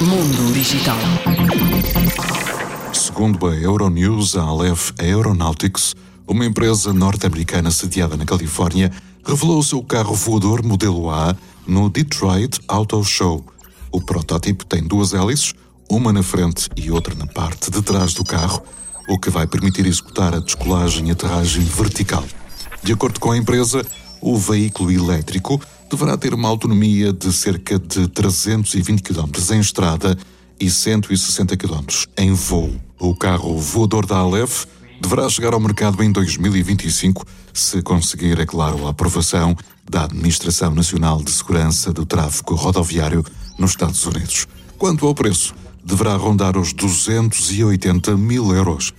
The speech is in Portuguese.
Mundo Digital. Segundo a Euronews, a Aleph Aeronautics, uma empresa norte-americana sediada na Califórnia, revelou o seu carro voador modelo A no Detroit Auto Show. O protótipo tem duas hélices, uma na frente e outra na parte de trás do carro, o que vai permitir executar a descolagem e aterragem vertical. De acordo com a empresa, o veículo elétrico deverá ter uma autonomia de cerca de 320 km em estrada e 160 km em voo. O carro voador da Aleph deverá chegar ao mercado em 2025, se conseguir, é claro, a aprovação da Administração Nacional de Segurança do Tráfego Rodoviário nos Estados Unidos. Quanto ao preço, deverá rondar os 280 mil euros.